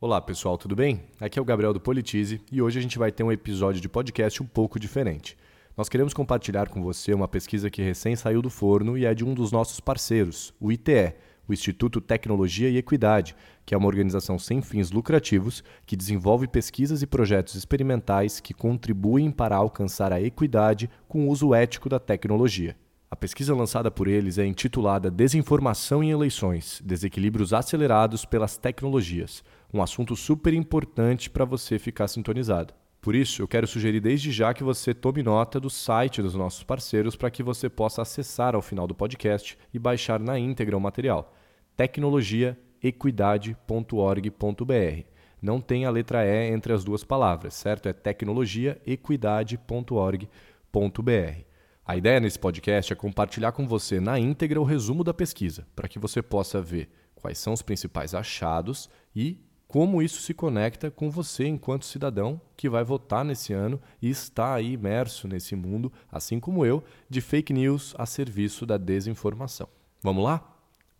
Olá pessoal, tudo bem? Aqui é o Gabriel do Politize e hoje a gente vai ter um episódio de podcast um pouco diferente. Nós queremos compartilhar com você uma pesquisa que recém saiu do forno e é de um dos nossos parceiros, o ITE, o Instituto Tecnologia e Equidade, que é uma organização sem fins lucrativos que desenvolve pesquisas e projetos experimentais que contribuem para alcançar a equidade com o uso ético da tecnologia. A pesquisa lançada por eles é intitulada Desinformação em Eleições: Desequilíbrios Acelerados pelas Tecnologias, um assunto super importante para você ficar sintonizado. Por isso, eu quero sugerir desde já que você tome nota do site dos nossos parceiros para que você possa acessar ao final do podcast e baixar na íntegra o material. tecnologiaequidade.org.br. Não tem a letra E entre as duas palavras, certo? É tecnologiaequidade.org.br. A ideia nesse podcast é compartilhar com você na íntegra o resumo da pesquisa, para que você possa ver quais são os principais achados e como isso se conecta com você enquanto cidadão que vai votar nesse ano e está aí imerso nesse mundo, assim como eu, de fake news a serviço da desinformação. Vamos lá?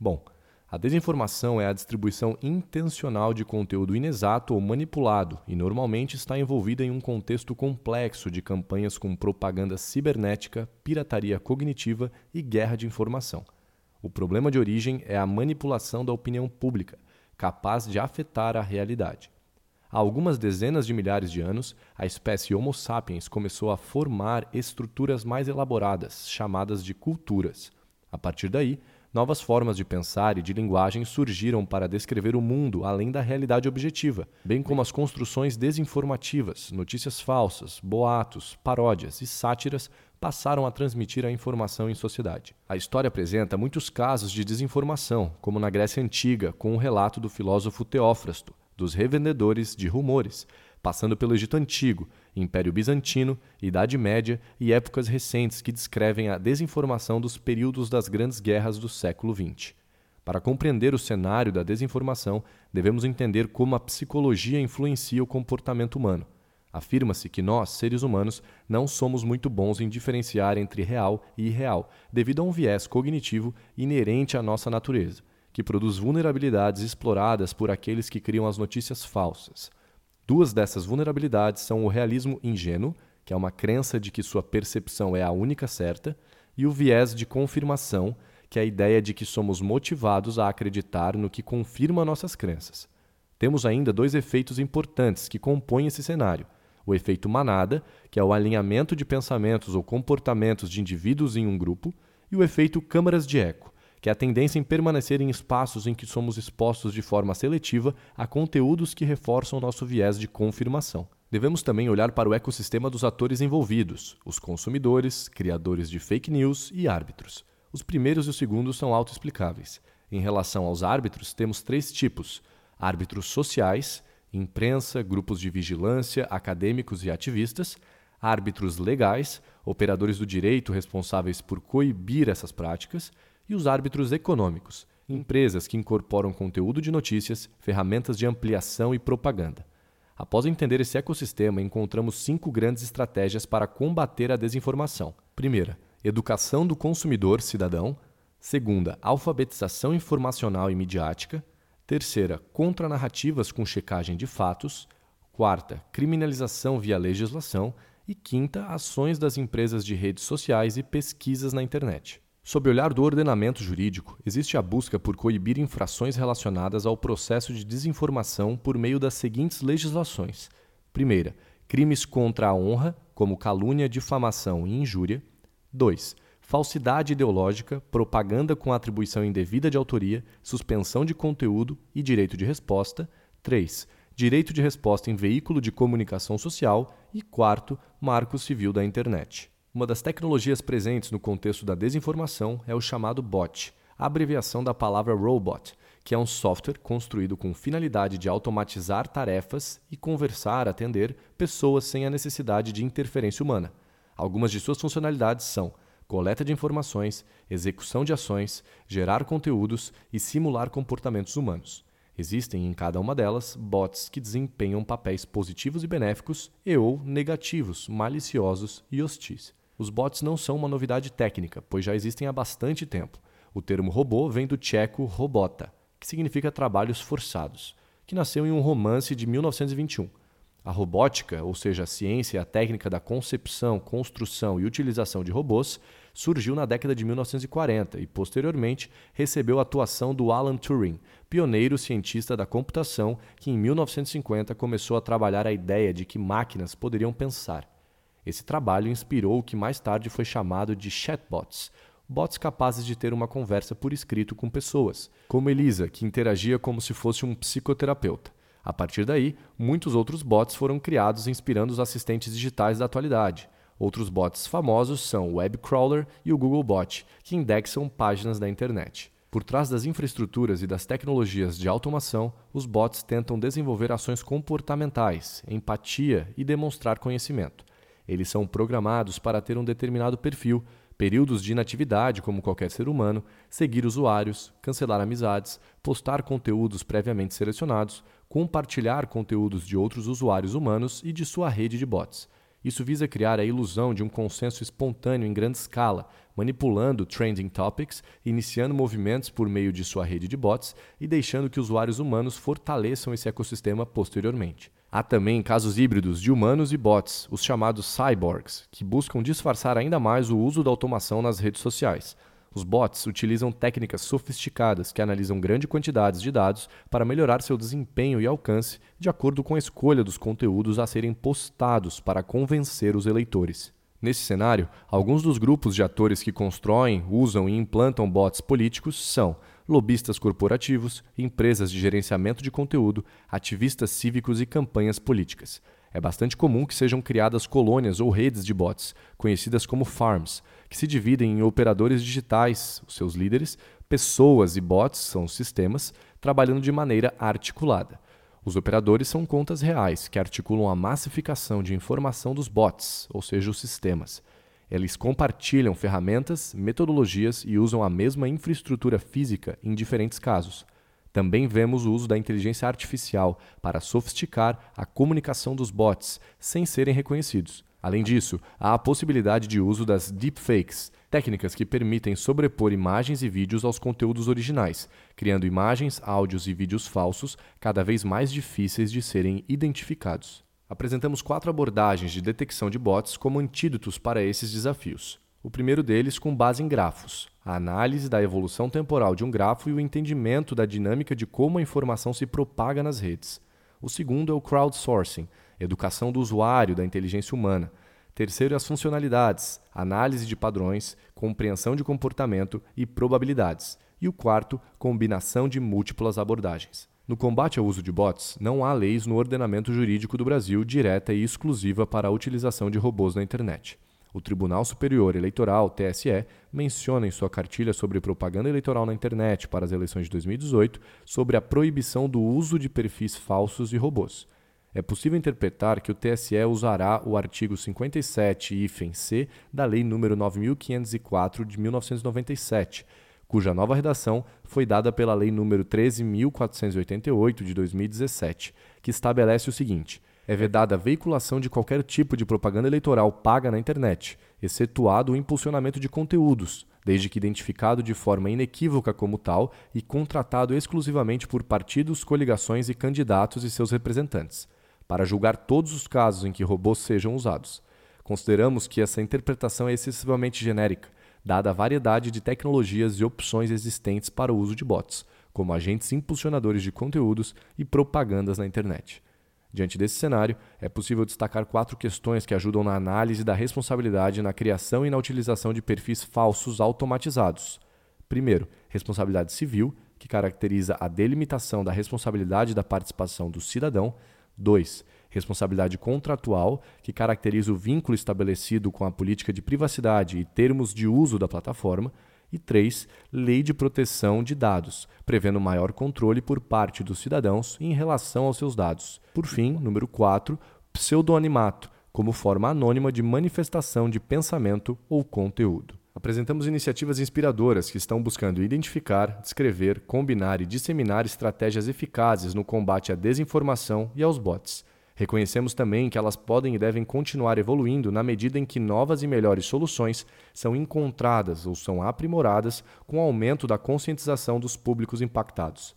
Bom, a desinformação é a distribuição intencional de conteúdo inexato ou manipulado e normalmente está envolvida em um contexto complexo de campanhas com propaganda cibernética, pirataria cognitiva e guerra de informação. O problema de origem é a manipulação da opinião pública, capaz de afetar a realidade. Há algumas dezenas de milhares de anos, a espécie Homo sapiens começou a formar estruturas mais elaboradas, chamadas de culturas. A partir daí, Novas formas de pensar e de linguagem surgiram para descrever o mundo além da realidade objetiva, bem como as construções desinformativas, notícias falsas, boatos, paródias e sátiras passaram a transmitir a informação em sociedade. A história apresenta muitos casos de desinformação, como na Grécia Antiga, com o relato do filósofo Teófrasto, dos revendedores de rumores, passando pelo Egito Antigo, Império Bizantino, Idade Média e épocas recentes que descrevem a desinformação dos períodos das grandes guerras do século XX. Para compreender o cenário da desinformação, devemos entender como a psicologia influencia o comportamento humano. Afirma-se que nós, seres humanos, não somos muito bons em diferenciar entre real e irreal, devido a um viés cognitivo inerente à nossa natureza, que produz vulnerabilidades exploradas por aqueles que criam as notícias falsas. Duas dessas vulnerabilidades são o realismo ingênuo, que é uma crença de que sua percepção é a única certa, e o viés de confirmação, que é a ideia de que somos motivados a acreditar no que confirma nossas crenças. Temos ainda dois efeitos importantes que compõem esse cenário: o efeito manada, que é o alinhamento de pensamentos ou comportamentos de indivíduos em um grupo, e o efeito câmaras de eco, que a tendência em permanecer em espaços em que somos expostos de forma seletiva a conteúdos que reforçam nosso viés de confirmação. Devemos também olhar para o ecossistema dos atores envolvidos, os consumidores, criadores de fake news e árbitros. Os primeiros e os segundos são autoexplicáveis. Em relação aos árbitros, temos três tipos: árbitros sociais, imprensa, grupos de vigilância, acadêmicos e ativistas, árbitros legais, operadores do direito responsáveis por coibir essas práticas, e os árbitros econômicos, empresas que incorporam conteúdo de notícias, ferramentas de ampliação e propaganda. Após entender esse ecossistema, encontramos cinco grandes estratégias para combater a desinformação. Primeira, educação do consumidor cidadão. Segunda, alfabetização informacional e midiática. Terceira, contranarrativas com checagem de fatos. Quarta, criminalização via legislação. E quinta, ações das empresas de redes sociais e pesquisas na internet. Sob o olhar do ordenamento jurídico, existe a busca por coibir infrações relacionadas ao processo de desinformação por meio das seguintes legislações: primeira, crimes contra a honra, como calúnia, difamação e injúria. 2. Falsidade ideológica, propaganda com atribuição indevida de autoria, suspensão de conteúdo e direito de resposta. 3. Direito de resposta em veículo de comunicação social. E quarto, Marco Civil da Internet. Uma das tecnologias presentes no contexto da desinformação é o chamado bot, a abreviação da palavra robot, que é um software construído com finalidade de automatizar tarefas e conversar, atender pessoas sem a necessidade de interferência humana. Algumas de suas funcionalidades são coleta de informações, execução de ações, gerar conteúdos e simular comportamentos humanos. Existem em cada uma delas bots que desempenham papéis positivos e benéficos e ou negativos, maliciosos e hostis. Os bots não são uma novidade técnica, pois já existem há bastante tempo. O termo robô vem do tcheco robota, que significa trabalhos forçados, que nasceu em um romance de 1921. A robótica, ou seja, a ciência e a técnica da concepção, construção e utilização de robôs, surgiu na década de 1940 e, posteriormente, recebeu a atuação do Alan Turing, pioneiro cientista da computação que, em 1950, começou a trabalhar a ideia de que máquinas poderiam pensar. Esse trabalho inspirou o que mais tarde foi chamado de chatbots, bots capazes de ter uma conversa por escrito com pessoas, como Elisa, que interagia como se fosse um psicoterapeuta. A partir daí, muitos outros bots foram criados inspirando os assistentes digitais da atualidade. Outros bots famosos são o Webcrawler e o Googlebot, que indexam páginas da internet. Por trás das infraestruturas e das tecnologias de automação, os bots tentam desenvolver ações comportamentais, empatia e demonstrar conhecimento. Eles são programados para ter um determinado perfil, períodos de inatividade, como qualquer ser humano, seguir usuários, cancelar amizades, postar conteúdos previamente selecionados, compartilhar conteúdos de outros usuários humanos e de sua rede de bots. Isso visa criar a ilusão de um consenso espontâneo em grande escala, manipulando trending topics, iniciando movimentos por meio de sua rede de bots e deixando que usuários humanos fortaleçam esse ecossistema posteriormente. Há também casos híbridos de humanos e bots, os chamados cyborgs, que buscam disfarçar ainda mais o uso da automação nas redes sociais. Os bots utilizam técnicas sofisticadas que analisam grandes quantidades de dados para melhorar seu desempenho e alcance de acordo com a escolha dos conteúdos a serem postados para convencer os eleitores. Nesse cenário, alguns dos grupos de atores que constroem, usam e implantam bots políticos são lobistas corporativos, empresas de gerenciamento de conteúdo, ativistas cívicos e campanhas políticas. É bastante comum que sejam criadas colônias ou redes de bots, conhecidas como farms, que se dividem em operadores digitais, os seus líderes, pessoas e bots, são os sistemas, trabalhando de maneira articulada. Os operadores são contas reais que articulam a massificação de informação dos bots, ou seja, os sistemas. Eles compartilham ferramentas, metodologias e usam a mesma infraestrutura física em diferentes casos. Também vemos o uso da inteligência artificial para sofisticar a comunicação dos bots sem serem reconhecidos. Além disso, há a possibilidade de uso das deepfakes, técnicas que permitem sobrepor imagens e vídeos aos conteúdos originais, criando imagens, áudios e vídeos falsos cada vez mais difíceis de serem identificados apresentamos quatro abordagens de detecção de bots como antídotos para esses desafios. O primeiro deles com base em grafos, a análise da evolução temporal de um grafo e o entendimento da dinâmica de como a informação se propaga nas redes. O segundo é o crowdsourcing, educação do usuário da inteligência humana. Terceiro é as funcionalidades, análise de padrões, compreensão de comportamento e probabilidades. E o quarto, combinação de múltiplas abordagens. No combate ao uso de bots, não há leis no ordenamento jurídico do Brasil direta e exclusiva para a utilização de robôs na internet. O Tribunal Superior Eleitoral, TSE, menciona em sua cartilha sobre propaganda eleitoral na internet para as eleições de 2018 sobre a proibição do uso de perfis falsos e robôs. É possível interpretar que o TSE usará o artigo 57-C da Lei nº 9504 de 1997 cuja nova redação foi dada pela Lei nº 13.488 de 2017, que estabelece o seguinte: é vedada a veiculação de qualquer tipo de propaganda eleitoral paga na internet, excetuado o impulsionamento de conteúdos, desde que identificado de forma inequívoca como tal e contratado exclusivamente por partidos, coligações e candidatos e seus representantes, para julgar todos os casos em que robôs sejam usados. Consideramos que essa interpretação é excessivamente genérica dada a variedade de tecnologias e opções existentes para o uso de bots, como agentes impulsionadores de conteúdos e propagandas na internet. Diante desse cenário, é possível destacar quatro questões que ajudam na análise da responsabilidade na criação e na utilização de perfis falsos automatizados. Primeiro, responsabilidade civil, que caracteriza a delimitação da responsabilidade da participação do cidadão. 2. Responsabilidade contratual, que caracteriza o vínculo estabelecido com a política de privacidade e termos de uso da plataforma. E 3. Lei de proteção de dados, prevendo maior controle por parte dos cidadãos em relação aos seus dados. Por fim, número 4. Pseudonimato, como forma anônima de manifestação de pensamento ou conteúdo. Apresentamos iniciativas inspiradoras que estão buscando identificar, descrever, combinar e disseminar estratégias eficazes no combate à desinformação e aos bots. Reconhecemos também que elas podem e devem continuar evoluindo na medida em que novas e melhores soluções são encontradas ou são aprimoradas com o aumento da conscientização dos públicos impactados.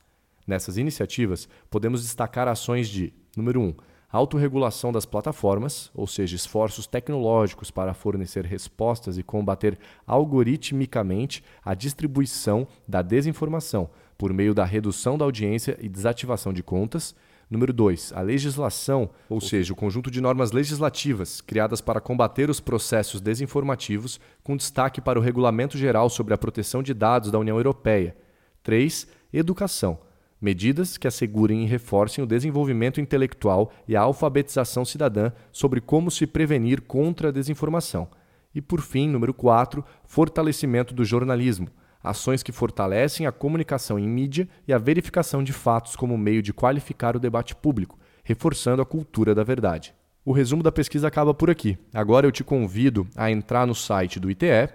Nessas iniciativas, podemos destacar ações de, número 1, um, autorregulação das plataformas, ou seja, esforços tecnológicos para fornecer respostas e combater algoritmicamente a distribuição da desinformação por meio da redução da audiência e desativação de contas. Número 2, a legislação, ou seja, o conjunto de normas legislativas criadas para combater os processos desinformativos, com destaque para o Regulamento Geral sobre a Proteção de Dados da União Europeia. 3. Educação. Medidas que assegurem e reforcem o desenvolvimento intelectual e a alfabetização cidadã sobre como se prevenir contra a desinformação. E, por fim, número 4, fortalecimento do jornalismo ações que fortalecem a comunicação em mídia e a verificação de fatos como meio de qualificar o debate público, reforçando a cultura da verdade. O resumo da pesquisa acaba por aqui. Agora eu te convido a entrar no site do ITE,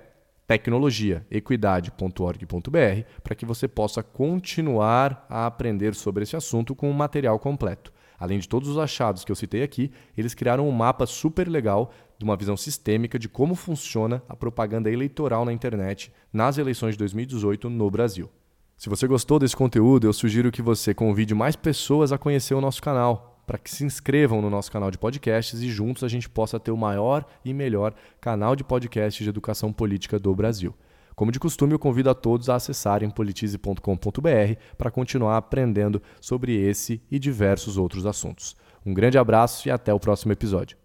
tecnologiaequidade.org.br, para que você possa continuar a aprender sobre esse assunto com um material completo. Além de todos os achados que eu citei aqui, eles criaram um mapa super legal de uma visão sistêmica de como funciona a propaganda eleitoral na internet nas eleições de 2018 no Brasil. Se você gostou desse conteúdo, eu sugiro que você convide mais pessoas a conhecer o nosso canal, para que se inscrevam no nosso canal de podcasts e juntos a gente possa ter o maior e melhor canal de podcasts de educação política do Brasil. Como de costume, eu convido a todos a acessarem politize.com.br para continuar aprendendo sobre esse e diversos outros assuntos. Um grande abraço e até o próximo episódio.